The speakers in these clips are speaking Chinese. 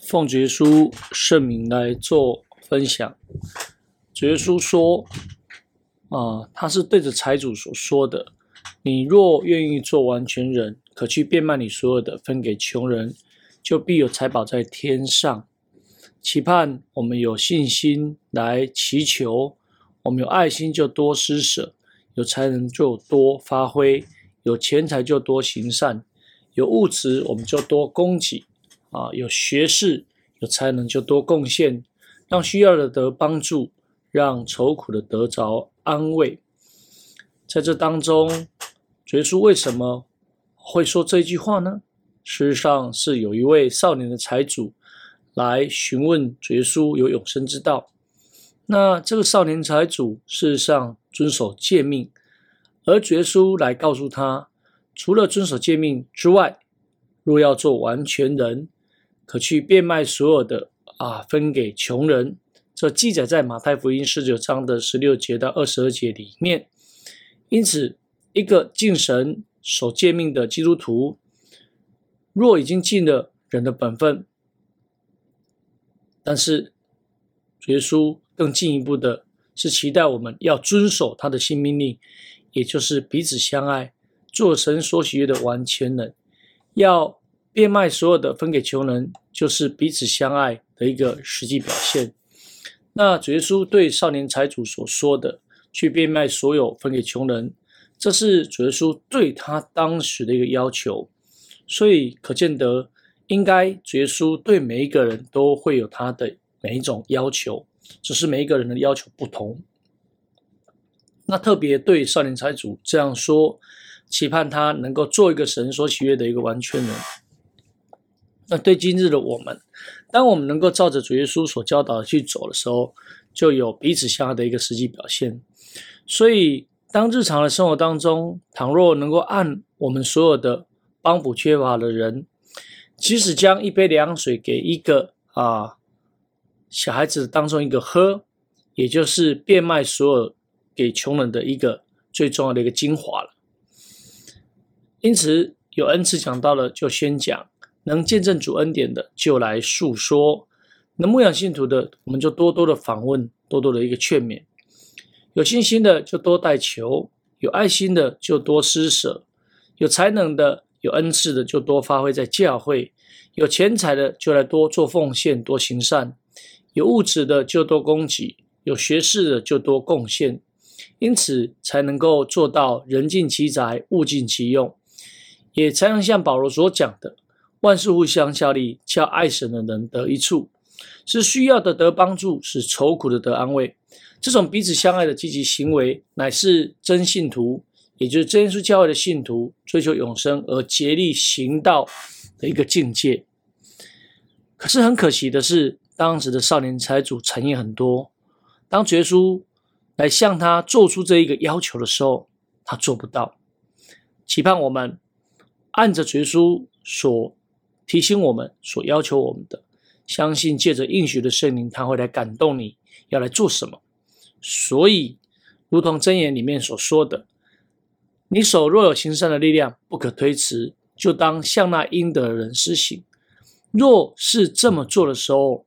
奉主耶稣圣名来做分享。主耶稣说：“啊，他是对着财主所说的。你若愿意做完全人，可去变卖你所有的，分给穷人，就必有财宝在天上。期盼我们有信心来祈求，我们有爱心就多施舍，有才能就多发挥，有钱财就多行善，有物质我们就多供给。”啊，有学识、有才能就多贡献，让需要的得帮助，让愁苦的得着安慰。在这当中，主耶稣为什么会说这句话呢？事实上，是有一位少年的财主来询问主耶稣有永生之道。那这个少年财主事实上遵守诫命，而主耶稣来告诉他，除了遵守诫命之外，若要做完全人，可去变卖所有的啊，分给穷人。这记载在马太福音十九章的十六节到二十二节里面。因此，一个敬神守诫命的基督徒，若已经尽了人的本分，但是主耶稣更进一步的是期待我们要遵守他的新命令，也就是彼此相爱，做神所喜悦的完全人，要。变卖所有的分给穷人，就是彼此相爱的一个实际表现。那主耶稣对少年财主所说的“去变卖所有分给穷人”，这是主耶稣对他当时的一个要求。所以可见得，应该主耶稣对每一个人都会有他的每一种要求，只是每一个人的要求不同。那特别对少年财主这样说，期盼他能够做一个神所喜悦的一个完全人。那对今日的我们，当我们能够照着主耶稣所教导的去走的时候，就有彼此相爱的一个实际表现。所以，当日常的生活当中，倘若能够按我们所有的帮补缺乏的人，即使将一杯凉水给一个啊小孩子当中一个喝，也就是变卖所有给穷人的一个最重要的一个精华了。因此，有恩赐讲到了，就先讲。能见证主恩典的，就来述说；能牧养信徒的，我们就多多的访问，多多的一个劝勉。有信心的就多代求，有爱心的就多施舍，有才能的、有恩赐的就多发挥在教会，有钱财的就来多做奉献、多行善，有物质的就多供给，有学识的就多贡献。因此才能够做到人尽其才，物尽其用，也才能像保罗所讲的。万事互相效力，叫爱神的人得一处，是需要的得帮助，是愁苦的得安慰。这种彼此相爱的积极行为，乃是真信徒，也就是真耶稣教会的信徒，追求永生而竭力行道的一个境界。可是很可惜的是，当时的少年财主产业很多，当绝书来向他做出这一个要求的时候，他做不到。期盼我们按着绝书所提醒我们所要求我们的，相信借着应许的圣灵，他会来感动你，要来做什么。所以，如同箴言里面所说的，你手若有行善的力量，不可推辞，就当向那应得的人施行。若是这么做的时候，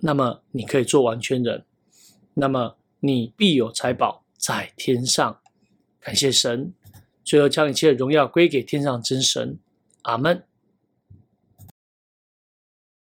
那么你可以做完全人，那么你必有财宝在天上。感谢神，最后将一切荣耀归给天上真神。阿门。